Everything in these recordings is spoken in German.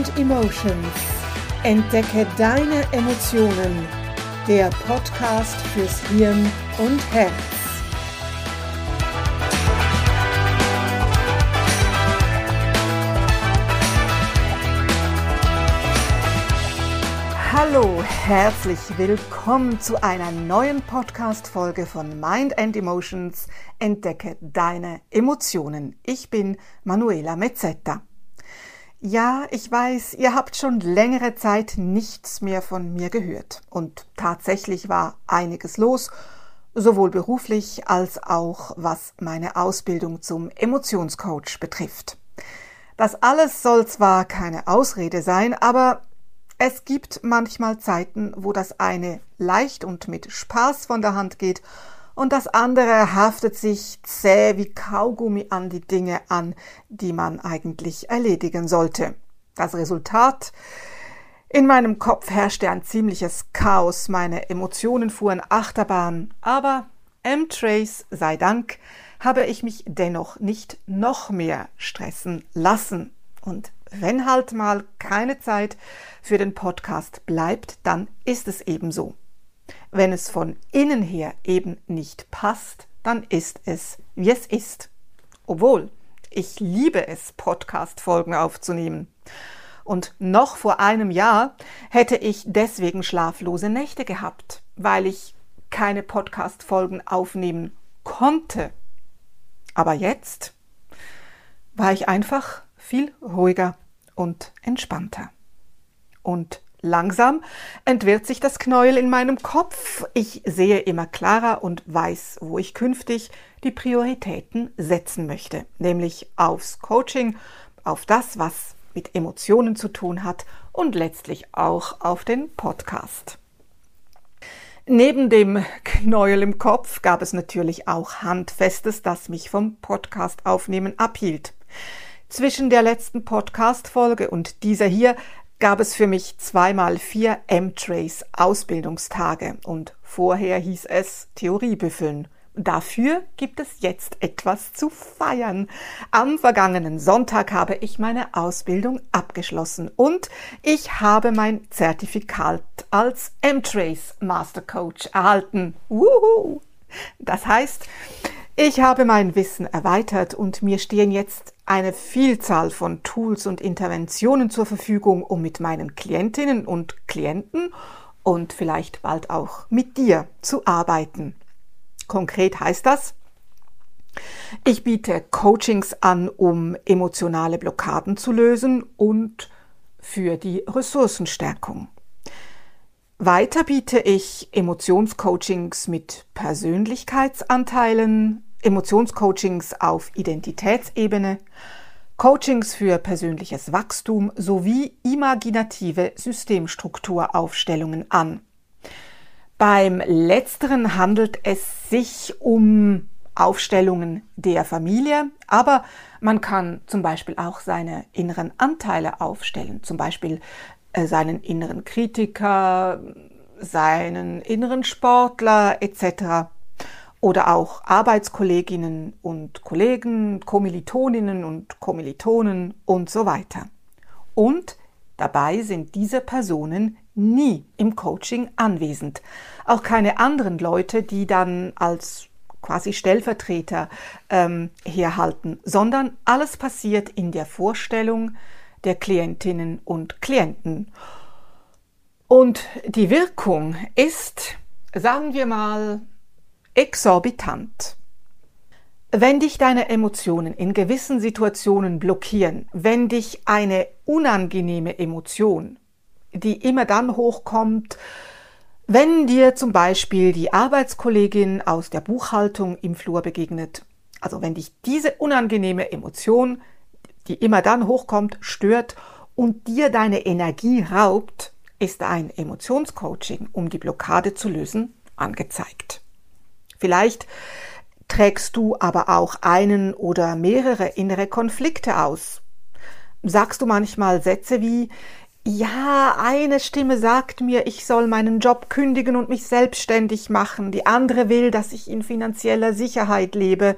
and Emotions. Entdecke deine Emotionen. Der Podcast fürs Hirn und Herz. Hallo, herzlich willkommen zu einer neuen Podcast-Folge von Mind and Emotions. Entdecke deine Emotionen. Ich bin Manuela Mezzetta. Ja, ich weiß, ihr habt schon längere Zeit nichts mehr von mir gehört. Und tatsächlich war einiges los, sowohl beruflich als auch was meine Ausbildung zum Emotionscoach betrifft. Das alles soll zwar keine Ausrede sein, aber es gibt manchmal Zeiten, wo das eine leicht und mit Spaß von der Hand geht und das andere haftet sich zäh wie Kaugummi an die Dinge an, die man eigentlich erledigen sollte. Das Resultat in meinem Kopf herrschte ein ziemliches Chaos, meine Emotionen fuhren Achterbahn, aber M-Trace sei Dank habe ich mich dennoch nicht noch mehr stressen lassen. Und wenn halt mal keine Zeit für den Podcast bleibt, dann ist es eben so. Wenn es von innen her eben nicht passt, dann ist es, wie es ist. Obwohl, ich liebe es, Podcast-Folgen aufzunehmen. Und noch vor einem Jahr hätte ich deswegen schlaflose Nächte gehabt, weil ich keine Podcast-Folgen aufnehmen konnte. Aber jetzt war ich einfach viel ruhiger und entspannter. Und Langsam entwirrt sich das Knäuel in meinem Kopf. Ich sehe immer klarer und weiß, wo ich künftig die Prioritäten setzen möchte, nämlich aufs Coaching, auf das, was mit Emotionen zu tun hat und letztlich auch auf den Podcast. Neben dem Knäuel im Kopf gab es natürlich auch Handfestes, das mich vom Podcast aufnehmen abhielt. Zwischen der letzten Podcast-Folge und dieser hier gab es für mich zweimal vier M-Trace Ausbildungstage und vorher hieß es Theoriebüffeln. Dafür gibt es jetzt etwas zu feiern. Am vergangenen Sonntag habe ich meine Ausbildung abgeschlossen und ich habe mein Zertifikat als M-Trace Master Coach erhalten. Wuhu! Das heißt, ich habe mein Wissen erweitert und mir stehen jetzt eine Vielzahl von Tools und Interventionen zur Verfügung, um mit meinen Klientinnen und Klienten und vielleicht bald auch mit dir zu arbeiten. Konkret heißt das, ich biete Coachings an, um emotionale Blockaden zu lösen und für die Ressourcenstärkung. Weiter biete ich Emotionscoachings mit Persönlichkeitsanteilen, Emotionscoachings auf Identitätsebene, Coachings für persönliches Wachstum sowie imaginative Systemstrukturaufstellungen an. Beim letzteren handelt es sich um Aufstellungen der Familie, aber man kann zum Beispiel auch seine inneren Anteile aufstellen, zum Beispiel seinen inneren Kritiker, seinen inneren Sportler etc oder auch Arbeitskolleginnen und Kollegen, Kommilitoninnen und Kommilitonen und so weiter. Und dabei sind diese Personen nie im Coaching anwesend. Auch keine anderen Leute, die dann als quasi Stellvertreter ähm, herhalten, sondern alles passiert in der Vorstellung der Klientinnen und Klienten. Und die Wirkung ist, sagen wir mal, exorbitant. Wenn dich deine Emotionen in gewissen Situationen blockieren, wenn dich eine unangenehme Emotion, die immer dann hochkommt, wenn dir zum Beispiel die Arbeitskollegin aus der Buchhaltung im Flur begegnet, also wenn dich diese unangenehme Emotion, die immer dann hochkommt, stört und dir deine Energie raubt, ist ein Emotionscoaching, um die Blockade zu lösen, angezeigt. Vielleicht trägst du aber auch einen oder mehrere innere Konflikte aus. Sagst du manchmal Sätze wie ja, eine Stimme sagt mir, ich soll meinen Job kündigen und mich selbstständig machen, die andere will, dass ich in finanzieller Sicherheit lebe.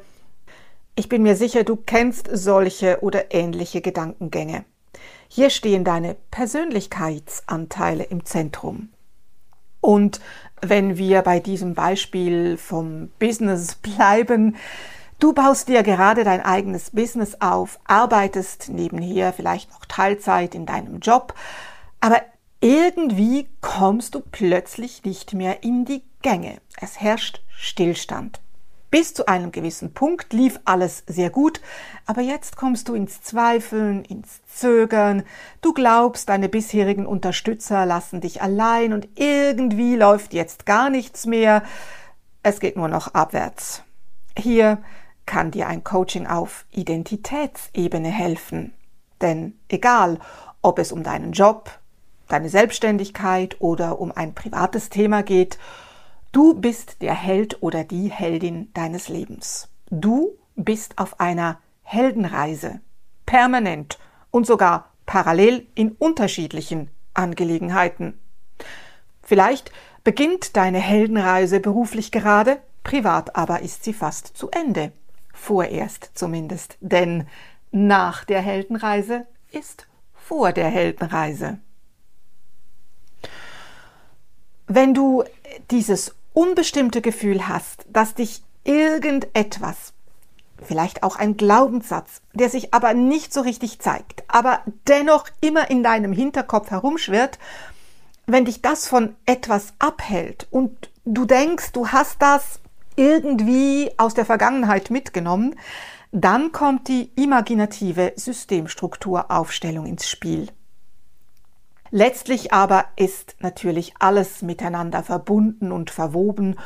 Ich bin mir sicher, du kennst solche oder ähnliche Gedankengänge. Hier stehen deine Persönlichkeitsanteile im Zentrum. Und wenn wir bei diesem Beispiel vom Business bleiben, du baust dir gerade dein eigenes Business auf, arbeitest nebenher vielleicht noch Teilzeit in deinem Job, aber irgendwie kommst du plötzlich nicht mehr in die Gänge. Es herrscht Stillstand. Bis zu einem gewissen Punkt lief alles sehr gut, aber jetzt kommst du ins Zweifeln, ins Zögern, du glaubst, deine bisherigen Unterstützer lassen dich allein und irgendwie läuft jetzt gar nichts mehr, es geht nur noch abwärts. Hier kann dir ein Coaching auf Identitätsebene helfen. Denn egal, ob es um deinen Job, deine Selbstständigkeit oder um ein privates Thema geht, Du bist der Held oder die Heldin deines Lebens. Du bist auf einer Heldenreise, permanent und sogar parallel in unterschiedlichen Angelegenheiten. Vielleicht beginnt deine Heldenreise beruflich gerade, privat aber ist sie fast zu Ende. Vorerst zumindest, denn nach der Heldenreise ist vor der Heldenreise. Wenn du dieses unbestimmte Gefühl hast, dass dich irgendetwas, vielleicht auch ein Glaubenssatz, der sich aber nicht so richtig zeigt, aber dennoch immer in deinem Hinterkopf herumschwirrt, wenn dich das von etwas abhält und du denkst, du hast das irgendwie aus der Vergangenheit mitgenommen, dann kommt die imaginative Systemstrukturaufstellung ins Spiel. Letztlich aber ist natürlich alles miteinander verbunden und verwoben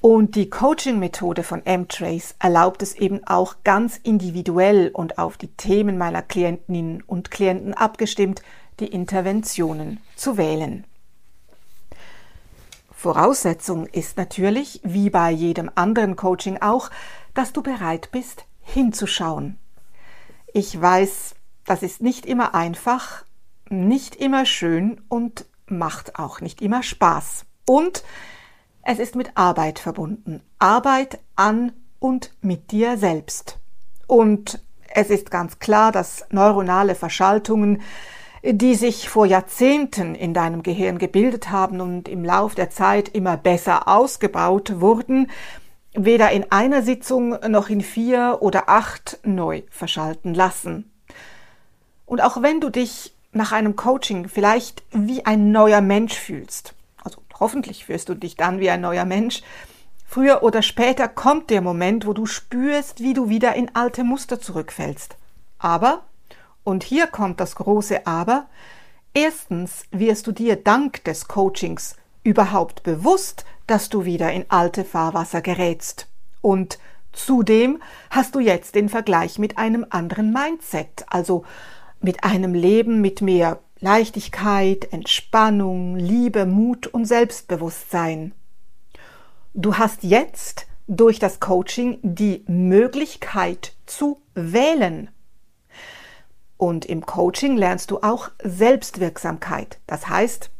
und die Coaching-Methode von M-Trace erlaubt es eben auch ganz individuell und auf die Themen meiner Klientinnen und Klienten abgestimmt, die Interventionen zu wählen. Voraussetzung ist natürlich, wie bei jedem anderen Coaching auch, dass du bereit bist, hinzuschauen. Ich weiß, das ist nicht immer einfach, nicht immer schön und macht auch nicht immer Spaß. Und es ist mit Arbeit verbunden. Arbeit an und mit dir selbst. Und es ist ganz klar, dass neuronale Verschaltungen, die sich vor Jahrzehnten in deinem Gehirn gebildet haben und im Lauf der Zeit immer besser ausgebaut wurden, weder in einer Sitzung noch in vier oder acht neu verschalten lassen. Und auch wenn du dich nach einem Coaching vielleicht wie ein neuer Mensch fühlst, also hoffentlich fühlst du dich dann wie ein neuer Mensch, früher oder später kommt der Moment, wo du spürst, wie du wieder in alte Muster zurückfällst. Aber, und hier kommt das große Aber, erstens wirst du dir dank des Coachings überhaupt bewusst, dass du wieder in alte Fahrwasser gerätst. Und zudem hast du jetzt den Vergleich mit einem anderen Mindset, also mit einem Leben mit mehr Leichtigkeit, Entspannung, Liebe, Mut und Selbstbewusstsein. Du hast jetzt durch das Coaching die Möglichkeit zu wählen. Und im Coaching lernst du auch Selbstwirksamkeit. Das heißt,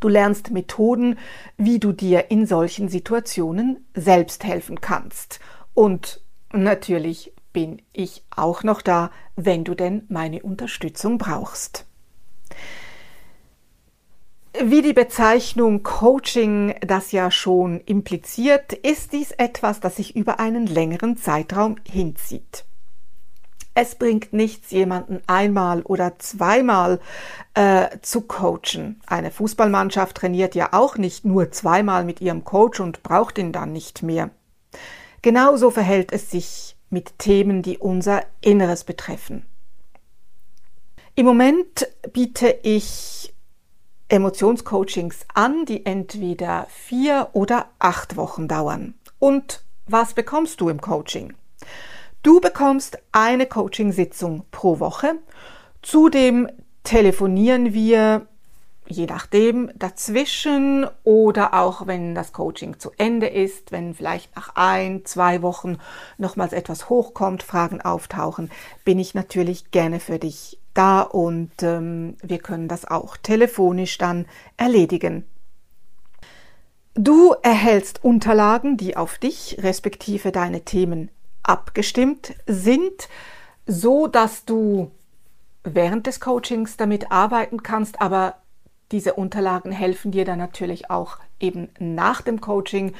du lernst Methoden, wie du dir in solchen Situationen selbst helfen kannst. Und natürlich bin ich auch noch da, wenn du denn meine Unterstützung brauchst. Wie die Bezeichnung Coaching das ja schon impliziert, ist dies etwas, das sich über einen längeren Zeitraum hinzieht. Es bringt nichts, jemanden einmal oder zweimal äh, zu coachen. Eine Fußballmannschaft trainiert ja auch nicht nur zweimal mit ihrem Coach und braucht ihn dann nicht mehr. Genauso verhält es sich mit Themen, die unser Inneres betreffen. Im Moment biete ich Emotionscoachings an, die entweder vier oder acht Wochen dauern. Und was bekommst du im Coaching? Du bekommst eine Coachingsitzung pro Woche. Zudem telefonieren wir je nachdem dazwischen oder auch wenn das Coaching zu Ende ist, wenn vielleicht nach ein, zwei Wochen nochmals etwas hochkommt, Fragen auftauchen, bin ich natürlich gerne für dich da und ähm, wir können das auch telefonisch dann erledigen. Du erhältst Unterlagen, die auf dich respektive deine Themen abgestimmt sind, so dass du während des Coachings damit arbeiten kannst, aber diese Unterlagen helfen dir dann natürlich auch eben nach dem Coaching,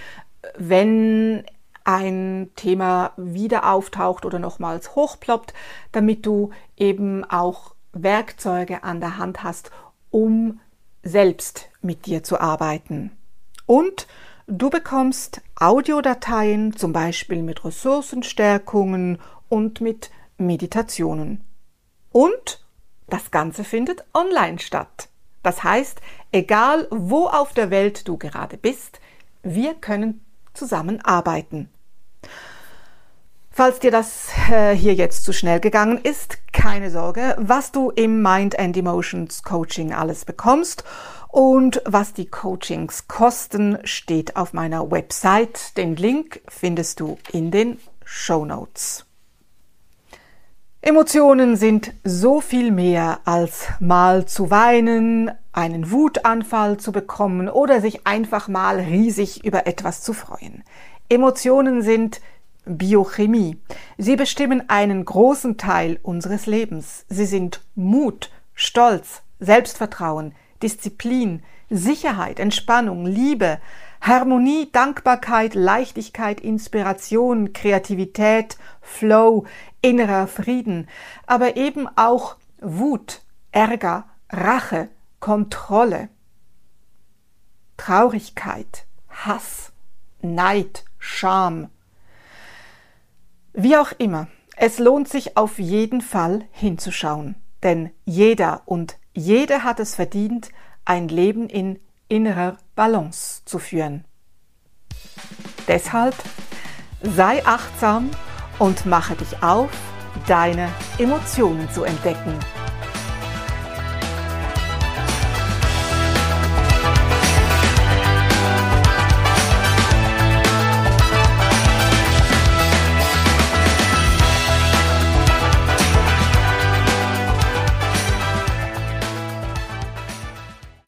wenn ein Thema wieder auftaucht oder nochmals hochploppt, damit du eben auch Werkzeuge an der Hand hast, um selbst mit dir zu arbeiten. Und du bekommst Audiodateien, zum Beispiel mit Ressourcenstärkungen und mit Meditationen. Und das Ganze findet online statt. Das heißt, egal wo auf der Welt du gerade bist, wir können zusammenarbeiten. Falls dir das äh, hier jetzt zu schnell gegangen ist, keine Sorge, was du im Mind and Emotions Coaching alles bekommst und was die Coachings kosten, steht auf meiner Website. Den Link findest du in den Show Notes. Emotionen sind so viel mehr als mal zu weinen, einen Wutanfall zu bekommen oder sich einfach mal riesig über etwas zu freuen. Emotionen sind Biochemie. Sie bestimmen einen großen Teil unseres Lebens. Sie sind Mut, Stolz, Selbstvertrauen, Disziplin, Sicherheit, Entspannung, Liebe, Harmonie, Dankbarkeit, Leichtigkeit, Inspiration, Kreativität, Flow, innerer Frieden, aber eben auch Wut, Ärger, Rache, Kontrolle, Traurigkeit, Hass, Neid, Scham. Wie auch immer, es lohnt sich auf jeden Fall hinzuschauen, denn jeder und jede hat es verdient, ein Leben in innerer Balance zu führen. Deshalb sei achtsam und mache dich auf, deine Emotionen zu entdecken.